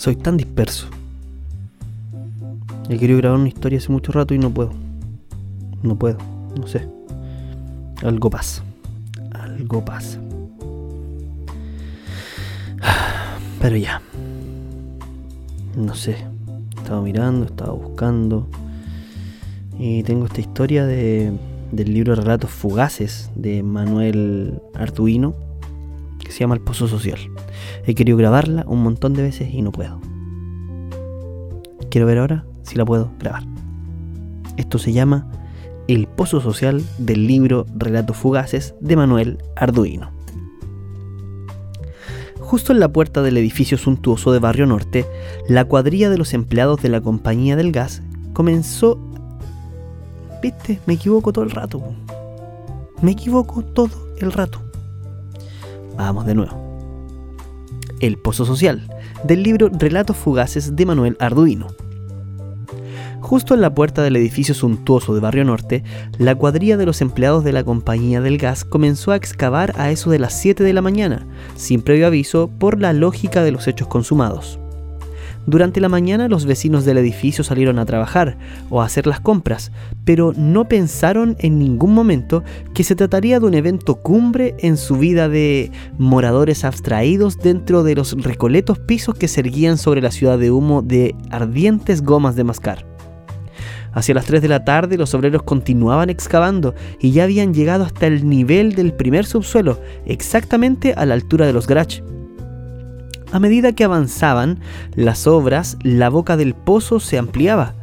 Soy tan disperso. He querido grabar una historia hace mucho rato y no puedo. No puedo, no sé. Algo pasa. Algo pasa. Pero ya. No sé. Estaba mirando, estaba buscando. Y tengo esta historia de, del libro Relatos Fugaces de Manuel Arduino, se llama El Pozo Social. He querido grabarla un montón de veces y no puedo. Quiero ver ahora si la puedo grabar. Esto se llama El Pozo Social del libro Relatos Fugaces de Manuel Arduino. Justo en la puerta del edificio suntuoso de Barrio Norte, la cuadrilla de los empleados de la compañía del gas comenzó Viste, me equivoco todo el rato. Me equivoco todo el rato. Vamos de nuevo. El Pozo Social, del libro Relatos Fugaces de Manuel Arduino. Justo en la puerta del edificio suntuoso de Barrio Norte, la cuadrilla de los empleados de la compañía del gas comenzó a excavar a eso de las 7 de la mañana, sin previo aviso por la lógica de los hechos consumados. Durante la mañana los vecinos del edificio salieron a trabajar o a hacer las compras, pero no pensaron en ningún momento que se trataría de un evento cumbre en su vida de moradores abstraídos dentro de los recoletos pisos que se erguían sobre la ciudad de humo de ardientes gomas de mascar. Hacia las 3 de la tarde los obreros continuaban excavando y ya habían llegado hasta el nivel del primer subsuelo, exactamente a la altura de los garages. A medida que avanzaban las obras, la boca del pozo se ampliaba.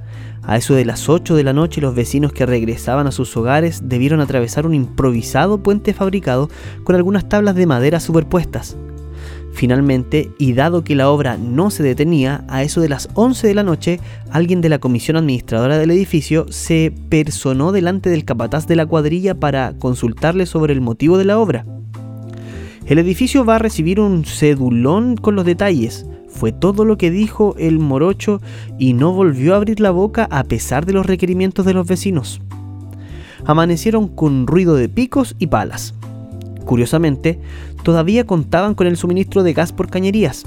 A eso de las 8 de la noche los vecinos que regresaban a sus hogares debieron atravesar un improvisado puente fabricado con algunas tablas de madera superpuestas. Finalmente, y dado que la obra no se detenía, a eso de las 11 de la noche, alguien de la comisión administradora del edificio se personó delante del capataz de la cuadrilla para consultarle sobre el motivo de la obra. El edificio va a recibir un cedulón con los detalles. Fue todo lo que dijo el morocho y no volvió a abrir la boca a pesar de los requerimientos de los vecinos. Amanecieron con ruido de picos y palas. Curiosamente, todavía contaban con el suministro de gas por cañerías.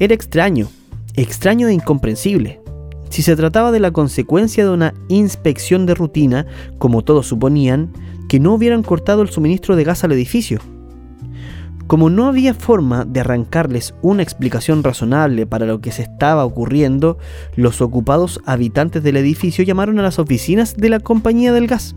Era extraño, extraño e incomprensible. Si se trataba de la consecuencia de una inspección de rutina, como todos suponían, que no hubieran cortado el suministro de gas al edificio. Como no había forma de arrancarles una explicación razonable para lo que se estaba ocurriendo, los ocupados habitantes del edificio llamaron a las oficinas de la compañía del gas,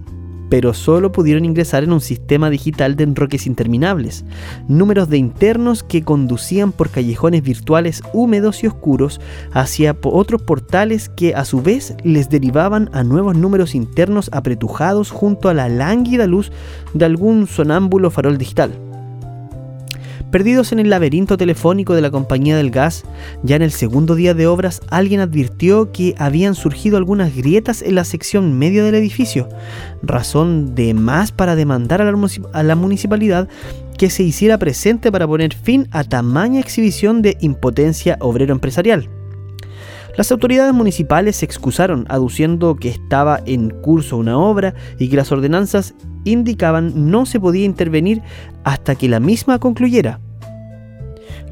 pero solo pudieron ingresar en un sistema digital de enroques interminables, números de internos que conducían por callejones virtuales húmedos y oscuros hacia otros portales que a su vez les derivaban a nuevos números internos apretujados junto a la lánguida luz de algún sonámbulo farol digital. Perdidos en el laberinto telefónico de la compañía del gas, ya en el segundo día de obras alguien advirtió que habían surgido algunas grietas en la sección medio del edificio, razón de más para demandar a la, municipalidad que se hiciera presente para poner fin a tamaña exhibición de impotencia obrero empresarial. Las autoridades municipales se excusaron aduciendo que estaba en curso una obra y que las ordenanzas indicaban no se podía intervenir hasta que la misma concluyera.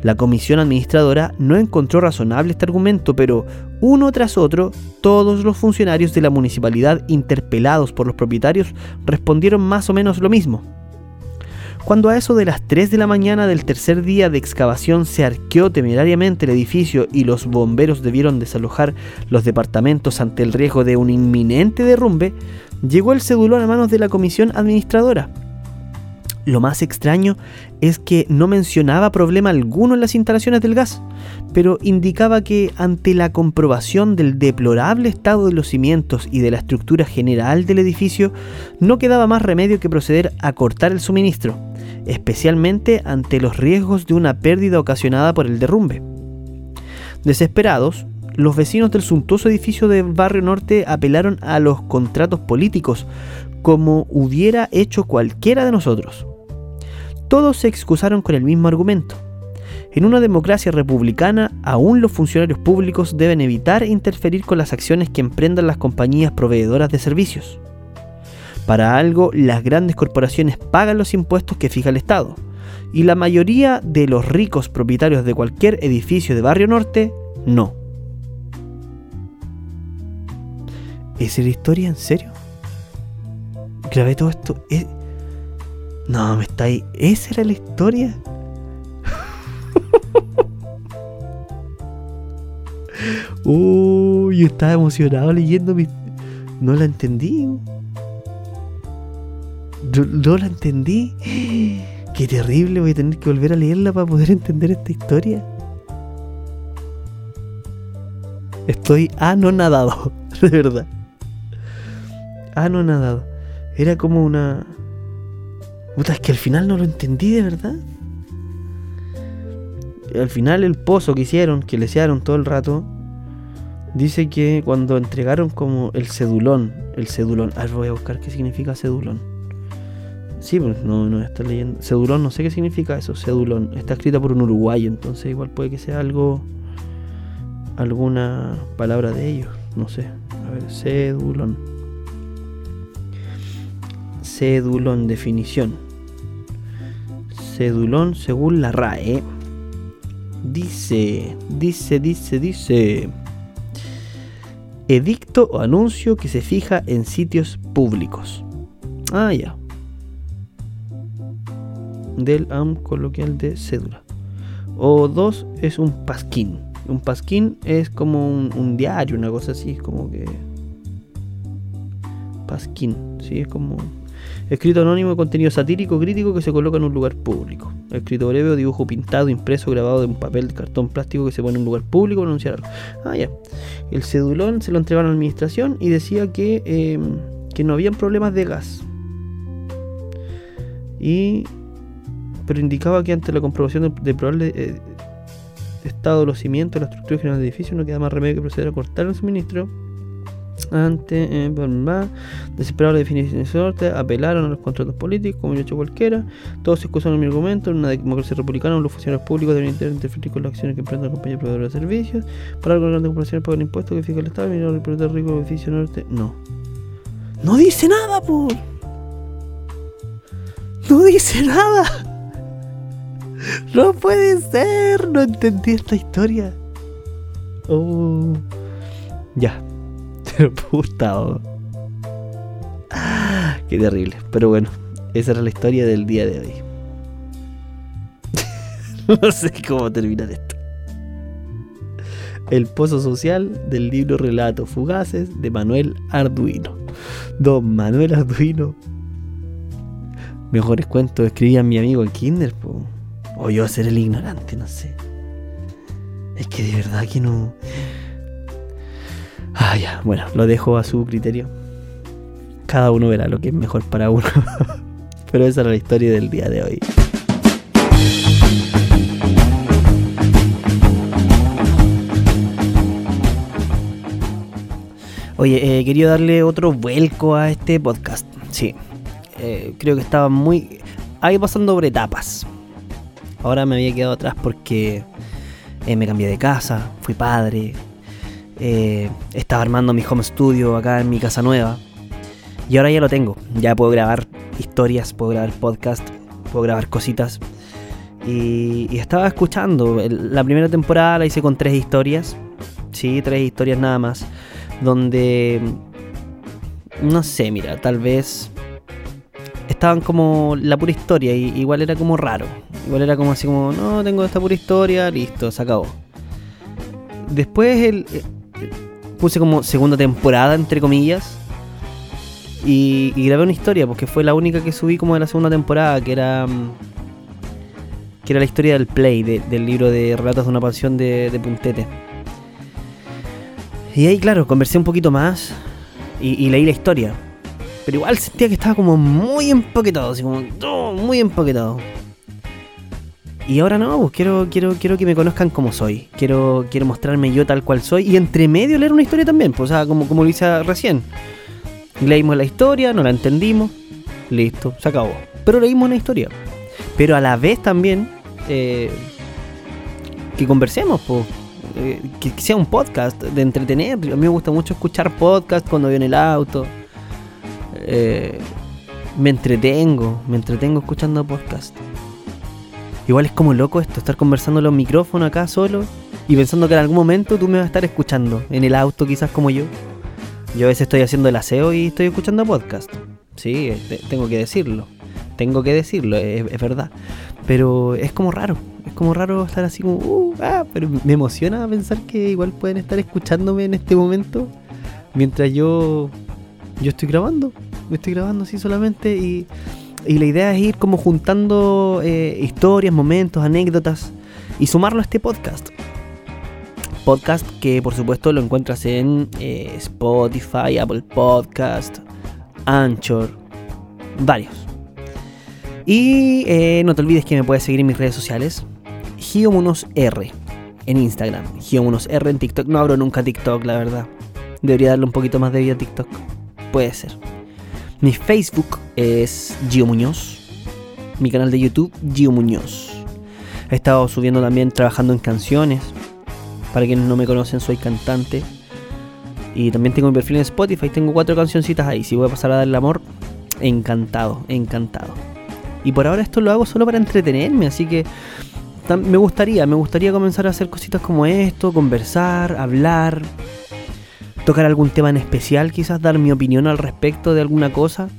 La comisión administradora no encontró razonable este argumento, pero uno tras otro, todos los funcionarios de la municipalidad interpelados por los propietarios respondieron más o menos lo mismo. Cuando a eso de las 3 de la mañana del tercer día de excavación se arqueó temerariamente el edificio y los bomberos debieron desalojar los departamentos ante el riesgo de un inminente derrumbe, llegó el cedulón a manos de la comisión administradora. Lo más extraño es que no mencionaba problema alguno en las instalaciones del gas, pero indicaba que ante la comprobación del deplorable estado de los cimientos y de la estructura general del edificio, no quedaba más remedio que proceder a cortar el suministro, especialmente ante los riesgos de una pérdida ocasionada por el derrumbe. Desesperados, los vecinos del suntuoso edificio del barrio norte apelaron a los contratos políticos, como hubiera hecho cualquiera de nosotros. Todos se excusaron con el mismo argumento. En una democracia republicana, aún los funcionarios públicos deben evitar interferir con las acciones que emprendan las compañías proveedoras de servicios. Para algo, las grandes corporaciones pagan los impuestos que fija el Estado, y la mayoría de los ricos propietarios de cualquier edificio de Barrio Norte No. ¿Esa es la historia? ¿En serio? Grabé todo esto. ¿Es... No, me está ahí. ¿Esa era la historia? Uy, yo estaba emocionado leyendo mi... No la entendí. No, la entendí. Qué terrible, voy a tener que volver a leerla para poder entender esta historia. Estoy anonadado, de verdad. Anonadado. Era como una... Puta, es que al final no lo entendí de verdad. Al final el pozo que hicieron, que le hicieron todo el rato, dice que cuando entregaron como el cedulón, el cedulón, a ver, voy a buscar qué significa cedulón. Sí, pues no, no está leyendo. Cedulón, no sé qué significa eso, cedulón. Está escrita por un uruguayo, entonces igual puede que sea algo, alguna palabra de ellos, no sé. A ver, cedulón. Cedulón, definición. Cedulón según la RAE. Dice, dice, dice, dice. Edicto o anuncio que se fija en sitios públicos. Ah, ya. Del AM coloquial de cédula. O dos es un pasquín. Un pasquín es como un, diario, una cosa así, como que. Pasquín, sí, es como Escrito anónimo de contenido satírico crítico que se coloca en un lugar público. Escrito breve o dibujo pintado, impreso, grabado de un papel cartón plástico que se pone en un lugar público para anunciar algo. Ah, ya. El cedulón se lo entregaron a la administración y decía que, em, que no habían problemas de gas. Y. Pero indicaba que ante la comprobación de, probable eh, estado de los cimientos la estructura general del edificio no queda más remedio que proceder a cortar el suministro ante eh, desesperado la definición de sorte, apelaron a los contratos políticos, como yo he hecho cualquiera. Todos se excusaron mi argumento. En una democracia republicana, los funcionarios públicos deben interferir con las acciones que emprenden la compañía proveedora de servicios. Para algo grandes corporaciones pagan impuestos que fija el Estado y el propietario rico del edificio norte. No. No dice nada, por. No dice nada. No puede ser. No entendí esta historia. Oh. Ya. Pero puta. Ah, qué terrible. Pero bueno, esa era la historia del día de hoy. no sé cómo terminar esto. El pozo social del libro Relatos Fugaces de Manuel Arduino. Don Manuel Arduino. Mejores cuentos escribía mi amigo en Kinder. O yo ser el ignorante, no sé. Es que de verdad que no. Ah, ya, bueno, lo dejo a su criterio. Cada uno verá lo que es mejor para uno. Pero esa era la historia del día de hoy. Oye, eh, quería darle otro vuelco a este podcast. Sí, eh, creo que estaba muy... Ahí pasando por etapas. Ahora me había quedado atrás porque eh, me cambié de casa, fui padre, eh, estaba armando mi home studio acá en mi casa nueva. Y ahora ya lo tengo. Ya puedo grabar historias, puedo grabar podcast, puedo grabar cositas. Y, estaba escuchando. La primera temporada la hice con tres historias. Sí, tres historias nada más. Donde... No sé, mira, tal vez... Estaban como la pura historia. Y igual era como raro. Igual era como así como, no, tengo esta pura historia, listo, se acabó. Después el, puse como segunda temporada, entre comillas. Y, grabé una historia, porque fue la única que subí como de la segunda temporada, que era. Mm, que era la historia del play, del libro de Relatos de una pasión de, Puntete. Y ahí, claro, conversé un poquito más y, leí la historia. Pero igual sentía que estaba como muy empaquetado, así como muy empaquetado. Y ahora no, pues quiero, quiero, quiero que me conozcan como soy. Quiero, quiero mostrarme yo tal cual soy. Y entre medio leer una historia también, pues, o sea, como, como lo hice recién. Leímos la historia, no la entendimos. Listo, se acabó. Pero leímos una historia. Pero a la vez también eh, que conversemos, pues. que, sea un podcast de entretener. A mí me gusta mucho escuchar podcast cuando voy en el auto. Eh, me entretengo, me entretengo escuchando podcast. Igual es como loco esto, estar conversando los micrófonos acá solo y pensando que en algún momento tú me vas a estar escuchando, en el auto quizás como yo. Yo a veces estoy haciendo el aseo y estoy escuchando podcast. Sí, tengo que decirlo. Tengo que decirlo, es, verdad. Pero es como raro. Es como raro estar así como, uh, ah, pero me emociona pensar que igual pueden estar escuchándome en este momento mientras yo, yo estoy grabando. Me estoy grabando así solamente y, y la idea es ir como juntando eh, historias, momentos, anécdotas y sumarlo a este podcast podcast que por supuesto lo encuentras en eh, Spotify, Apple Podcast, Anchor, varios. Y eh, no te olvides que me puedes seguir en mis redes sociales, GioMonosR en Instagram, GioMonosR en TikTok. No abro nunca TikTok, la verdad. Debería darle un poquito más de vida a TikTok. Puede ser. Mi Facebook es Gio Muñoz. Mi canal de YouTube, Gio Muñoz. He estado subiendo también trabajando en canciones. Para quienes no me conocen, soy cantante. Y también tengo mi perfil en Spotify. Tengo cuatro cancioncitas ahí. Si voy a pasar a darle amor, encantado, encantado. Y por ahora esto lo hago solo para entretenerme. Así que me gustaría, me gustaría comenzar a hacer cositas como esto, conversar, hablar, tocar algún tema en especial, quizás dar mi opinión al respecto de alguna cosa,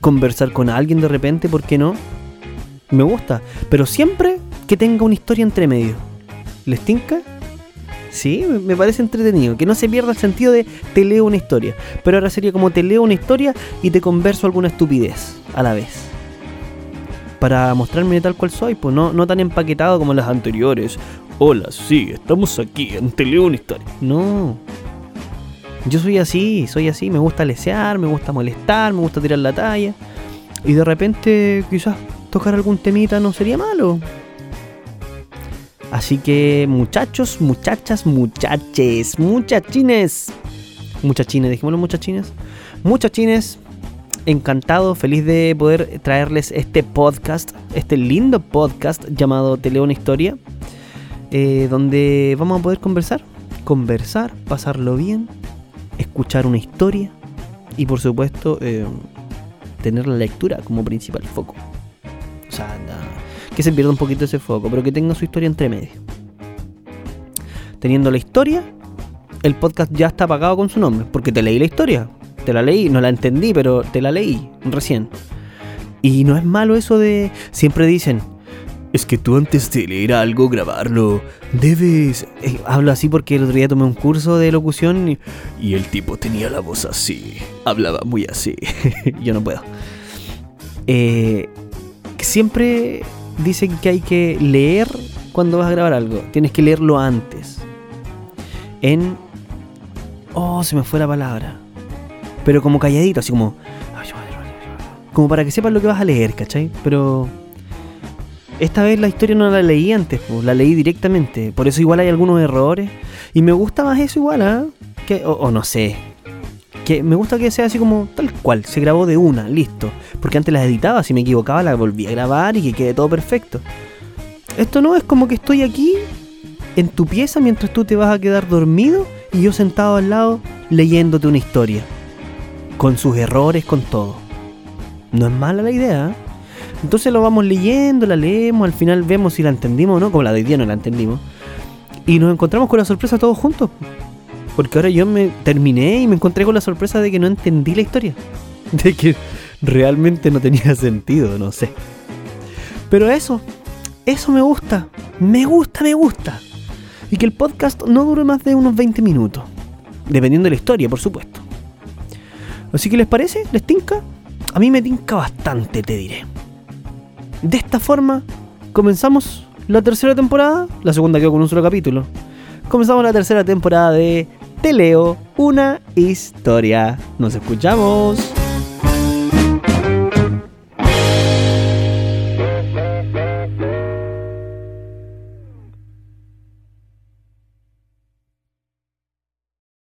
conversar con alguien de repente, ¿por qué no? Me gusta, pero siempre que tenga una historia entre medio. ¿Les tinca? Sí, me parece entretenido. Que no se pierda el sentido de te leo una historia. Pero ahora sería como te leo una historia y te converso alguna estupidez a la vez. Para mostrarme tal cual soy, pues no, no tan empaquetado como las anteriores. Hola, sí, estamos aquí Te leo una historia. No. Yo soy así, soy así. Me gusta lesear, me gusta molestar, me gusta tirar la talla. Y de repente, quizás tocar algún temita no sería malo. Así que muchachos, muchachas, muchaches, muchachines. Muchachines, dijimos muchachines. Muchachines, encantado, feliz de poder traerles este podcast, este lindo podcast llamado Te una historia, eh, donde vamos a poder conversar, conversar, pasarlo bien, escuchar una historia y por supuesto eh, tener la lectura como principal foco. O sea, que se pierda un poquito ese foco, pero que tenga su historia entre medio. Teniendo la historia, el podcast ya está apagado con su nombre, porque te leí la historia. Te la leí, no la entendí, pero te la leí recién. Y no es malo eso de... Siempre dicen, es que tú antes de leer algo, grabarlo, debes... Eh, hablo así porque el otro día tomé un curso de locución y, y el tipo tenía la voz así. Hablaba muy así. Yo no puedo. Eh, siempre dicen que hay que leer cuando vas a grabar algo. Tienes que leerlo antes. En... Oh, se me fue la palabra. Pero como calladito, así como... Como para que sepas lo que vas a leer, ¿cachai? Pero... Esta vez la historia no la leí antes, la leí directamente. Por eso igual hay algunos errores. Y me gusta más eso igual, ¿ah? Que, o no sé, que me gusta que sea así como tal cual, se grabó de una, listo. Porque antes las editaba, si me equivocaba la volví a grabar y que quede todo perfecto. Esto no es como que estoy aquí en tu pieza mientras tú te vas a quedar dormido y yo sentado al lado leyéndote una historia. Con sus errores, con todo. No es mala la idea. ¿eh? Entonces lo vamos leyendo, la leemos, al final vemos si la entendimos o no, como la de hoy día no la entendimos. Y nos encontramos con la sorpresa todos juntos. Porque ahora yo me terminé y me encontré con la sorpresa de que no entendí la historia. De que realmente no tenía sentido, no sé. Pero eso, eso me gusta. Me gusta, me gusta. Y que el podcast no dure más de unos 20 minutos. Dependiendo de la historia, por supuesto. Así que les parece, les tinca. A mí me tinca bastante, te diré. De esta forma, comenzamos la tercera temporada. La segunda quedó con un solo capítulo. Comenzamos la tercera temporada de te leo una historia. Nos escuchamos.